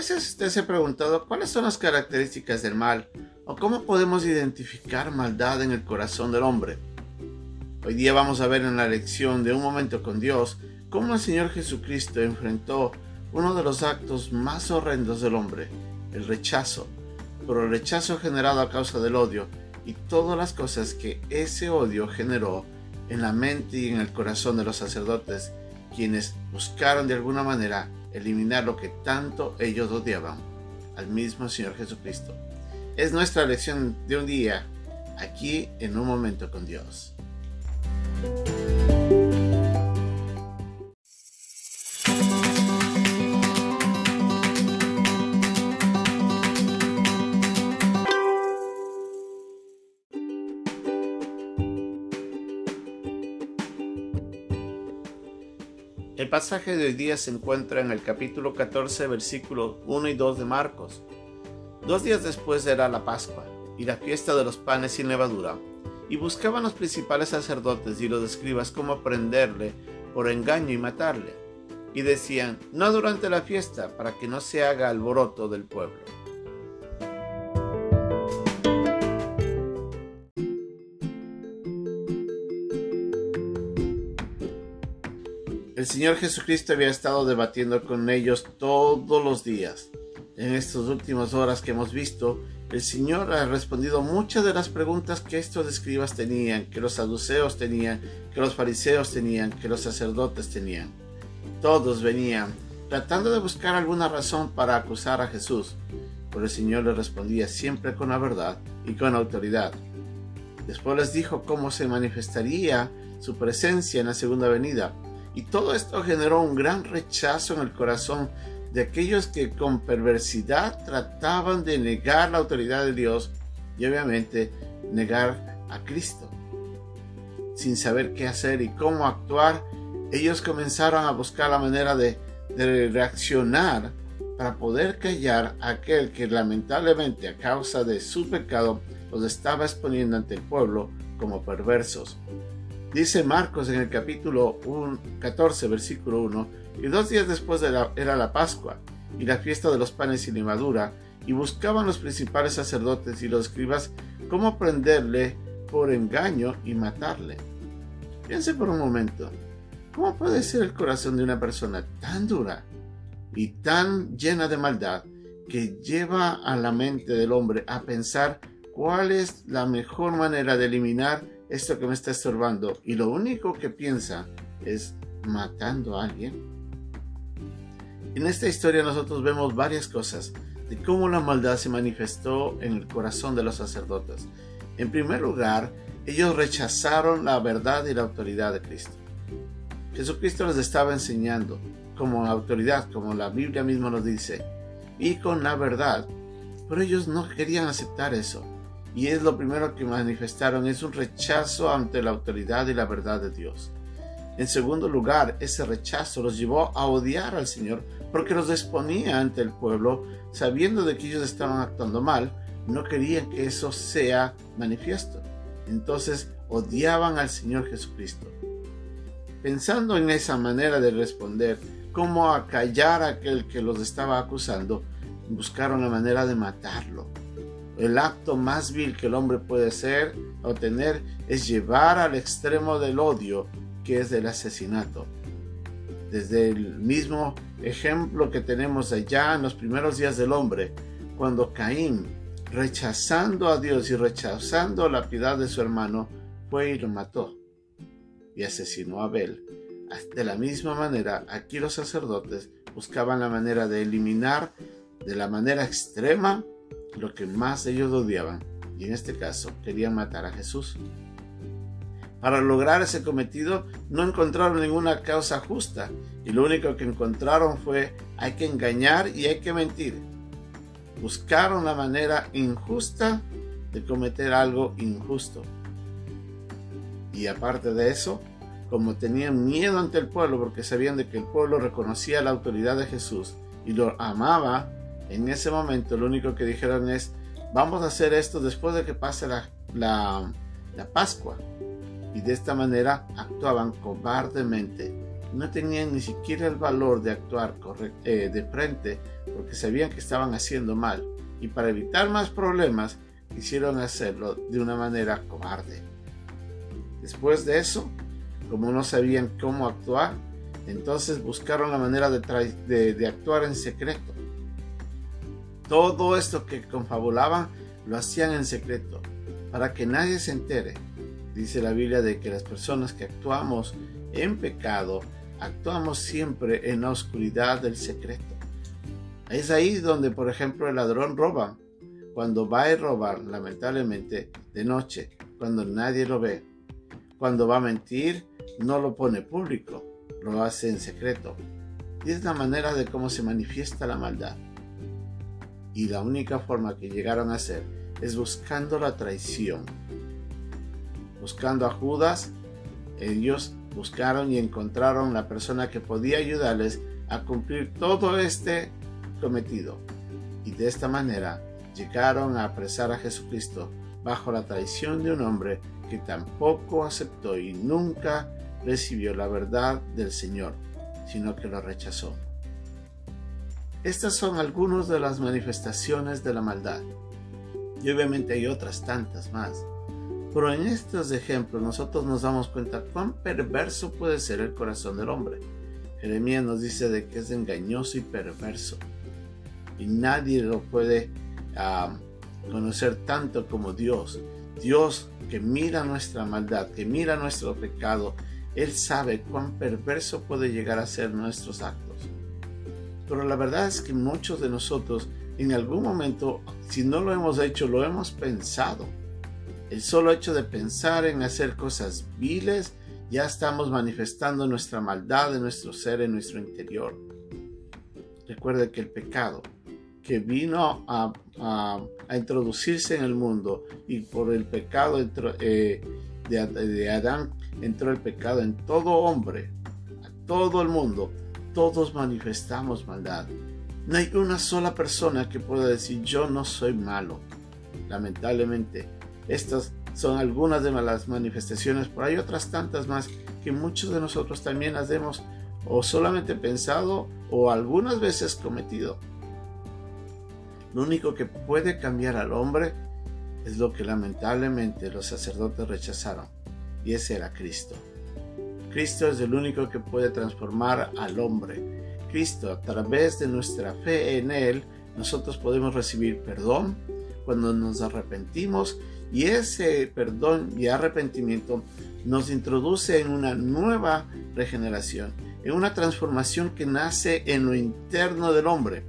veces usted se ha preguntado cuáles son las características del mal o cómo podemos identificar maldad en el corazón del hombre. Hoy día vamos a ver en la lección de Un Momento con Dios cómo el Señor Jesucristo enfrentó uno de los actos más horrendos del hombre, el rechazo, por el rechazo generado a causa del odio y todas las cosas que ese odio generó en la mente y en el corazón de los sacerdotes, quienes buscaron de alguna manera eliminar lo que tanto ellos odiaban, al mismo Señor Jesucristo. Es nuestra lección de un día, aquí en un momento con Dios. El pasaje de hoy día se encuentra en el capítulo 14, versículos 1 y 2 de Marcos. Dos días después era la Pascua y la fiesta de los panes sin levadura, y buscaban los principales sacerdotes y los escribas cómo prenderle por engaño y matarle. Y decían, no durante la fiesta, para que no se haga alboroto del pueblo. El Señor Jesucristo había estado debatiendo con ellos todos los días. En estas últimas horas que hemos visto, el Señor ha respondido muchas de las preguntas que estos escribas tenían, que los saduceos tenían, que los fariseos tenían, que los sacerdotes tenían. Todos venían tratando de buscar alguna razón para acusar a Jesús, pero el Señor les respondía siempre con la verdad y con autoridad. Después les dijo cómo se manifestaría su presencia en la segunda venida y todo esto generó un gran rechazo en el corazón de aquellos que con perversidad trataban de negar la autoridad de Dios y obviamente negar a Cristo. Sin saber qué hacer y cómo actuar, ellos comenzaron a buscar la manera de, reaccionar para poder callar a aquel que lamentablemente a causa de su pecado los estaba exponiendo ante el pueblo como perversos. Dice Marcos en el capítulo 14, versículo 1, y dos días después de la, era la Pascua y la fiesta de los panes sin levadura, y buscaban los principales sacerdotes y los escribas cómo prenderle por engaño y matarle. Piense por un momento, ¿cómo puede ser el corazón de una persona tan dura y tan llena de maldad que lleva a la mente del hombre a pensar cuál es la mejor manera de eliminar esto que me está estorbando y lo único que piensa es matando a alguien? En esta historia nosotros vemos varias cosas de cómo la maldad se manifestó en el corazón de los sacerdotes. En primer lugar, ellos rechazaron la verdad y la autoridad de Cristo. Jesucristo les estaba enseñando como autoridad, como la Biblia misma nos dice, y con la verdad, pero ellos no querían aceptar eso y es lo primero que manifestaron, es un rechazo ante la autoridad y la verdad de Dios. En segundo lugar, ese rechazo los llevó a odiar al Señor porque los exponía ante el pueblo, sabiendo de que ellos estaban actuando mal, no querían que eso sea manifiesto. Entonces odiaban al Señor Jesucristo. Pensando en esa manera de responder, cómo acallar a aquel que los estaba acusando, buscaron la manera de matarlo el acto más vil que el hombre puede ser o tener es llevar al extremo del odio, que es del asesinato. Desde el mismo ejemplo que tenemos allá en los primeros días del hombre, cuando Caín, rechazando a Dios y rechazando la piedad de su hermano, fue y lo mató y asesinó a Abel. De la misma manera, aquí los sacerdotes buscaban la manera de eliminar de la manera extrema lo que más ellos odiaban, y en este caso querían matar a Jesús. Para lograr ese cometido no encontraron ninguna causa justa y lo único que encontraron fue hay que engañar y hay que mentir. Buscaron la manera injusta de cometer algo injusto. Y aparte de eso, como tenían miedo ante el pueblo porque sabían de que el pueblo reconocía la autoridad de Jesús y lo amaba, en ese momento lo único que dijeron es, vamos a hacer esto después de que pase la, la, Pascua. Y de esta manera actuaban cobardemente no tenían ni siquiera el valor de actuar eh, de frente porque sabían que estaban haciendo mal y para evitar más problemas quisieron hacerlo de una manera cobarde. Después de eso, como no sabían cómo actuar, entonces buscaron la manera de, de actuar en secreto. Todo esto que confabulaban lo hacían en secreto, para que nadie se entere. Dice la Biblia de que las personas que actuamos en pecado, actuamos siempre en la oscuridad del secreto. Es ahí donde, por ejemplo, el ladrón roba. Cuando va a robar, lamentablemente, de noche, cuando nadie lo ve. Cuando va a mentir, no lo pone público, lo hace en secreto. Y es la manera de cómo se manifiesta la maldad. Y la única forma que llegaron a hacer es buscando la traición. Buscando a Judas, ellos buscaron y encontraron la persona que podía ayudarles a cumplir todo este cometido. Y de esta manera llegaron a apresar a Jesucristo bajo la traición de un hombre que tampoco aceptó y nunca recibió la verdad del Señor, sino que lo rechazó. Estas son algunas de las manifestaciones de la maldad. Y obviamente hay otras tantas más. Pero en estos ejemplos nosotros nos damos cuenta cuán perverso puede ser el corazón del hombre. Jeremías nos dice de que es engañoso y perverso. Y nadie lo puede ah, conocer tanto como Dios. Dios que mira nuestra maldad, que mira nuestro pecado, Él sabe cuán perverso puede llegar a ser nuestros actos. Pero la verdad es que muchos de nosotros en algún momento, si no lo hemos hecho, lo hemos pensado el solo hecho de pensar en hacer cosas viles, ya estamos manifestando nuestra maldad en nuestro ser, en nuestro interior. Recuerde que el pecado que vino a, introducirse en el mundo y por el pecado eh, de, de Adán entró el pecado en todo hombre, a todo el mundo. Todos manifestamos maldad. No hay una sola persona que pueda decir yo no soy malo. Lamentablemente, estas son algunas de las manifestaciones, pero hay otras tantas más que muchos de nosotros también hacemos o solamente pensado o algunas veces cometido. Lo único que puede cambiar al hombre es lo que lamentablemente los sacerdotes rechazaron, y ese era Cristo. Cristo es el único que puede transformar al hombre. Cristo, a través de nuestra fe en Él, nosotros podemos recibir perdón cuando nos arrepentimos y ese perdón y arrepentimiento nos introduce en una nueva regeneración, en una transformación que nace en lo interno del hombre,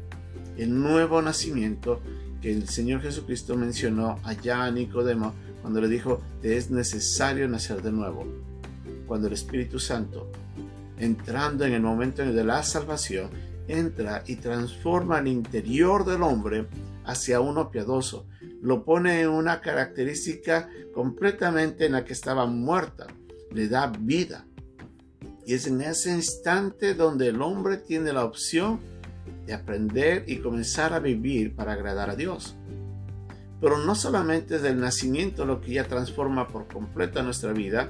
el nuevo nacimiento que el Señor Jesucristo mencionó allá a Nicodemo cuando le dijo, te es necesario nacer de nuevo. Cuando el Espíritu Santo, entrando en el momento de la salvación, entra y transforma el interior del hombre hacia uno piadoso, lo pone en una característica completamente en la que estaba muerta, le da vida. Y es en ese instante donde el hombre tiene la opción de aprender y comenzar a vivir para agradar a Dios. Pero no solamente es el nacimiento lo que ya transforma por completo nuestra vida,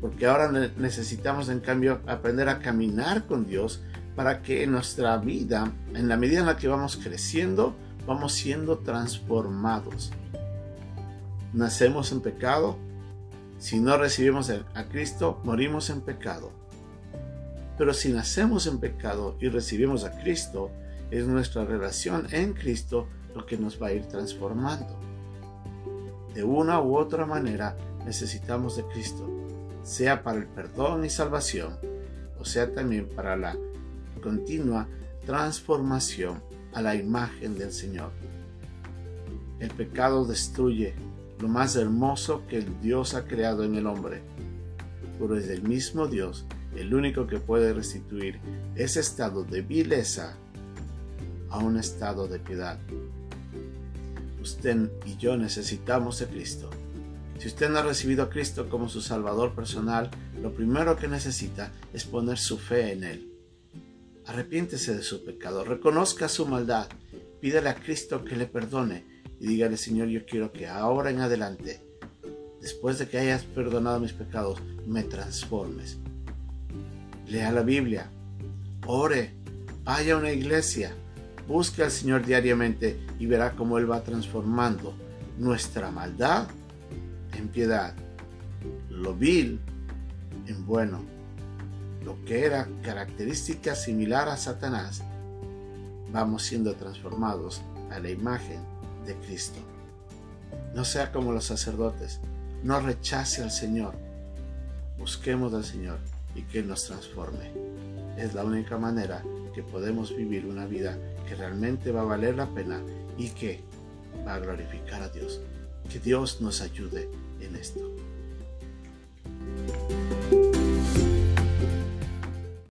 porque ahora necesitamos en cambio aprender a caminar con Dios para que en nuestra vida, en la medida en la que vamos creciendo, vamos siendo transformados. Nacemos en pecado. Si no recibimos a Cristo, morimos en pecado. Pero si nacemos en pecado y recibimos a Cristo, es nuestra relación en Cristo lo que nos va a ir transformando. De una u otra manera necesitamos de Cristo, sea para el perdón y salvación, o sea también para la continua transformación a la imagen del Señor. El pecado destruye lo más hermoso que el Dios ha creado en el hombre, pero es el mismo Dios el único que puede restituir ese estado de vileza a un estado de piedad. Usted y yo necesitamos de Cristo. Si usted no ha recibido a Cristo como su Salvador personal, lo primero que necesita es poner su fe en Él. Arrepiéntese de su pecado, reconozca su maldad, pídele a Cristo que le perdone y dígale, Señor, yo quiero que ahora en adelante, después de que hayas perdonado mis pecados, me transformes. lea la Biblia, ore, vaya a una iglesia, busque al Señor diariamente y verá cómo Él va transformando nuestra maldad en piedad, lo vil en bueno, lo que era característica similar a Satanás, vamos siendo transformados a la imagen de Cristo. No sea como los sacerdotes, no rechace al Señor, busquemos al Señor y que nos transforme. Es la única manera que podemos vivir una vida que realmente va a valer la pena y que va a glorificar a Dios. Que Dios nos ayude en esto.